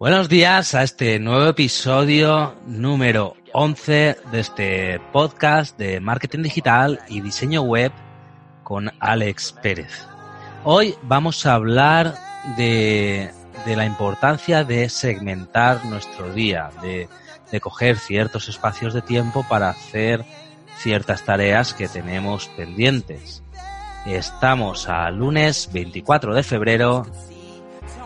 Buenos días a este nuevo episodio número 11 de este podcast de marketing digital y diseño web con Alex Pérez. Hoy vamos a hablar de, de la importancia de segmentar nuestro día, de, de coger ciertos espacios de tiempo para hacer ciertas tareas que tenemos pendientes. Estamos a lunes 24 de febrero.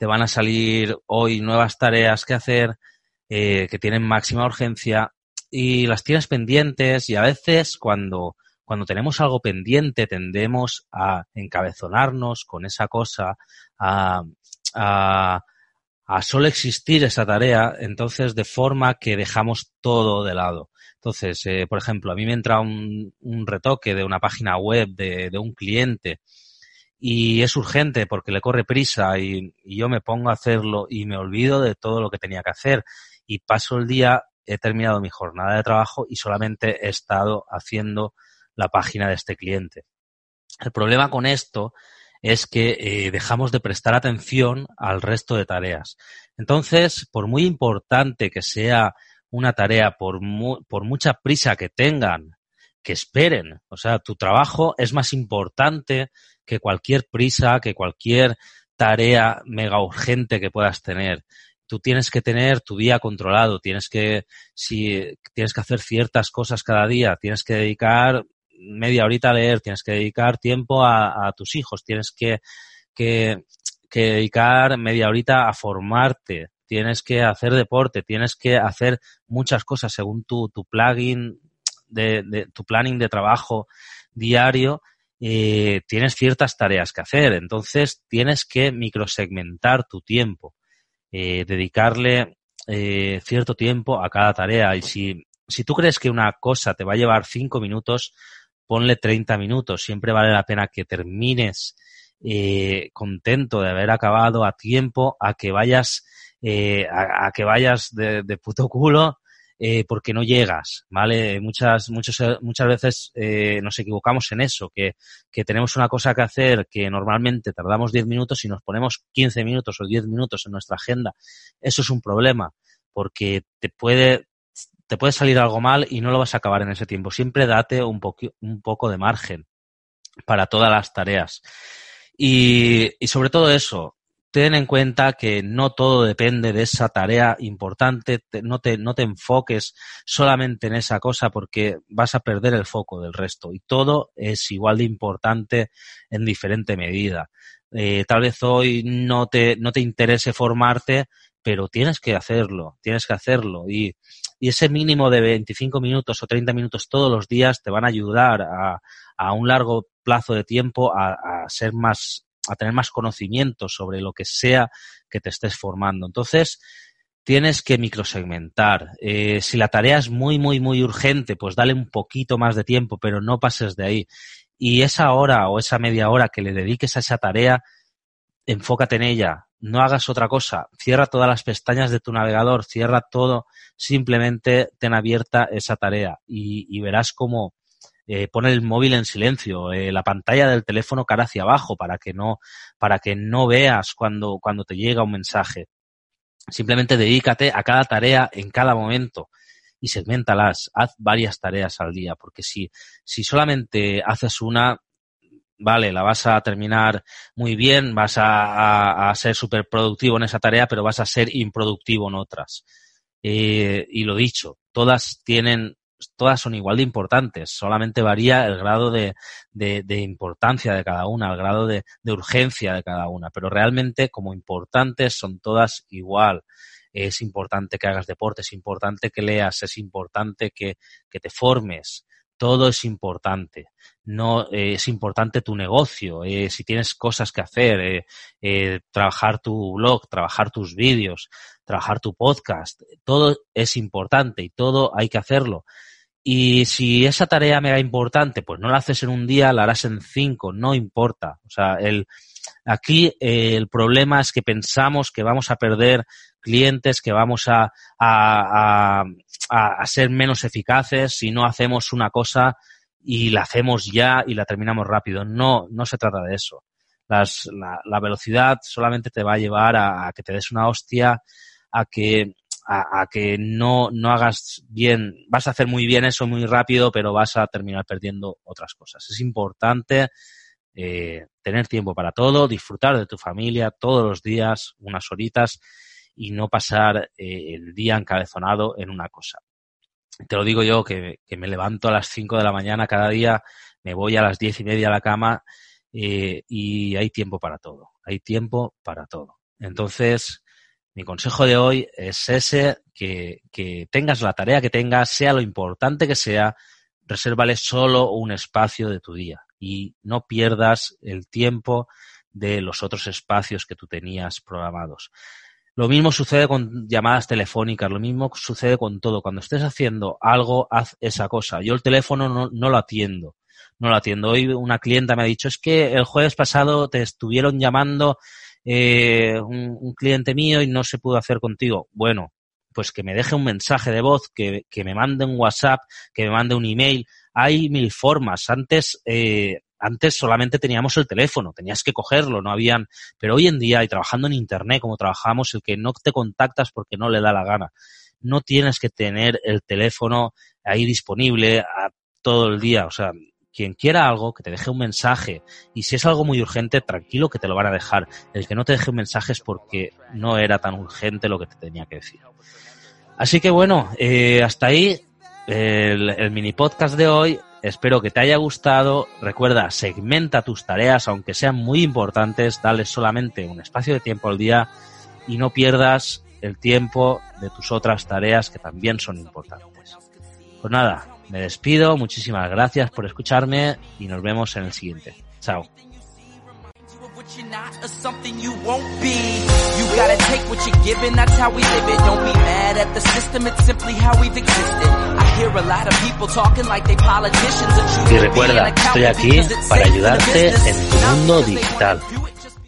te van a salir hoy nuevas tareas que hacer eh, que tienen máxima urgencia y las tienes pendientes y a veces cuando, cuando tenemos algo pendiente tendemos a encabezonarnos con esa cosa, a, a, solo existir esa tarea, entonces de forma que dejamos todo de lado. Entonces, eh, por ejemplo, a mí me entra un, un retoque de una página web de, de un cliente y es urgente porque le corre prisa y, yo me pongo a hacerlo y me olvido de todo lo que tenía que hacer y paso el día, he terminado mi jornada de trabajo y solamente he estado haciendo la página de este cliente. El problema con esto es que eh, dejamos de prestar atención al resto de tareas. Entonces, por muy importante que sea una tarea, por, mu por mucha prisa que tengan, que esperen, o sea, tu trabajo es más importante que cualquier prisa, que cualquier tarea mega urgente que puedas tener. Tú tienes que tener tu día controlado, tienes que, si tienes que hacer ciertas cosas cada día, tienes que dedicar media horita a leer, tienes que dedicar tiempo a, tus hijos, tienes que, que, que, dedicar media horita a formarte, tienes que hacer deporte, tienes que hacer muchas cosas según tu, tu plugin de tu planning de trabajo diario eh, tienes ciertas tareas que hacer. Entonces tienes que microsegmentar tu tiempo, eh, dedicarle eh, cierto tiempo a cada tarea. Y si, si tú crees que una cosa te va a llevar cinco minutos, ponle 30 minutos. Siempre vale la pena que termines eh, contento de haber acabado a tiempo a que vayas, eh, a, a, que vayas de, de puto culo eh, porque no llegas, ¿vale? Muchas, muchas, muchas veces eh, nos equivocamos en eso, que, que tenemos una cosa que hacer que normalmente tardamos 10 minutos y nos ponemos 15 minutos o 10 minutos en nuestra agenda. Eso es un problema, porque te puede, te puede salir algo mal y no lo vas a acabar en ese tiempo. Siempre date un, un poco de margen para todas las tareas. Y, y sobre todo eso, ten en cuenta que no todo depende de esa tarea importante, te, no, te, no te enfoques solamente en esa cosa porque vas a perder el foco del resto y todo es igual de importante en diferente medida. Eh, tal vez hoy no te, no te interese formarte, pero tienes que hacerlo, tienes que hacerlo y, y ese mínimo de 25 minutos o 30 minutos todos los días te van a ayudar a, a un largo plazo de tiempo a, a ser más a tener más conocimiento sobre lo que sea que te estés formando. Entonces, tienes que microsegmentar. Eh, si la tarea es muy, muy, muy urgente, pues dale un poquito más de tiempo, pero no pases de ahí. Y esa hora o esa media hora que le dediques a esa tarea, enfócate en ella. No hagas otra cosa. Cierra todas las pestañas de tu navegador, cierra todo. Simplemente ten abierta esa tarea y, y verás cómo, eh, pon el móvil en silencio, eh, la pantalla del teléfono cara hacia abajo para que no, para que no veas cuando, cuando te llega un mensaje. Simplemente dedícate a cada tarea en cada momento y segmentalas, haz varias tareas al día, porque si, si solamente haces una, vale, la vas a terminar muy bien, vas a, ser súper productivo en esa tarea, pero vas a ser improductivo en otras. Eh, y lo dicho, todas tienen, todas son igual de importantes, solamente varía el grado de, importancia de cada una, el grado de, urgencia de cada una, pero realmente como importantes son todas igual es importante que hagas deporte, es importante que leas, es importante que, que te formes, todo es importante. No eh, es importante tu negocio, eh, si tienes cosas que hacer, eh, trabajar tu blog, trabajar tus vídeos, trabajar tu podcast, todo es importante y todo hay que hacerlo. Y si esa tarea mega importante, pues no la haces en un día, la harás en cinco, no importa. O sea, el, aquí el problema es que pensamos que vamos a perder clientes, que vamos a, a, a, ser menos eficaces si no hacemos una cosa y la hacemos ya y la terminamos rápido. No, no se trata de eso. Las, la, la, velocidad solamente te va a llevar a, que te des una hostia, a que, a, que no, no hagas bien, vas a hacer muy bien eso muy rápido, pero vas a terminar perdiendo otras cosas. Es importante eh, tener tiempo para todo, disfrutar de tu familia todos los días, unas horitas, y no pasar eh, el día encabezonado en una cosa. Te lo digo yo, que, me levanto a las 5 de la mañana cada día, me voy a las diez y media a la cama eh, y hay tiempo para todo, hay tiempo para todo. Entonces, mi consejo de hoy es ese, que, que tengas la tarea que tengas, sea lo importante que sea, resérvale solo un espacio de tu día y no pierdas el tiempo de los otros espacios que tú tenías programados. Lo mismo sucede con llamadas telefónicas, lo mismo sucede con todo. Cuando estés haciendo algo, haz esa cosa. Yo el teléfono no, no lo atiendo, no lo atiendo. Hoy una clienta me ha dicho, es que el jueves pasado te estuvieron llamando eh, un, cliente mío y no se pudo hacer contigo. Bueno, pues que me deje un mensaje de voz, que, que me mande un WhatsApp, que me mande un email. Hay mil formas. Antes eh, antes solamente teníamos el teléfono, tenías que cogerlo, no habían, pero hoy en día y trabajando en internet como trabajamos, el que no te contactas porque no le da la gana, no tienes que tener el teléfono ahí disponible a todo el día, o sea, quien quiera algo, que te deje un mensaje. Y si es algo muy urgente, tranquilo que te lo van a dejar. El que no te deje un mensaje es porque no era tan urgente lo que te tenía que decir. Así que bueno, eh, hasta ahí el, el, mini podcast de hoy. Espero que te haya gustado. Recuerda, segmenta tus tareas, aunque sean muy importantes, dale solamente un espacio de tiempo al día y no pierdas el tiempo de tus otras tareas que también son importantes. Pues nada, me despido, muchísimas gracias por escucharme y nos vemos en el siguiente. Chao. Y recuerda, estoy aquí para ayudarte en tu mundo digital.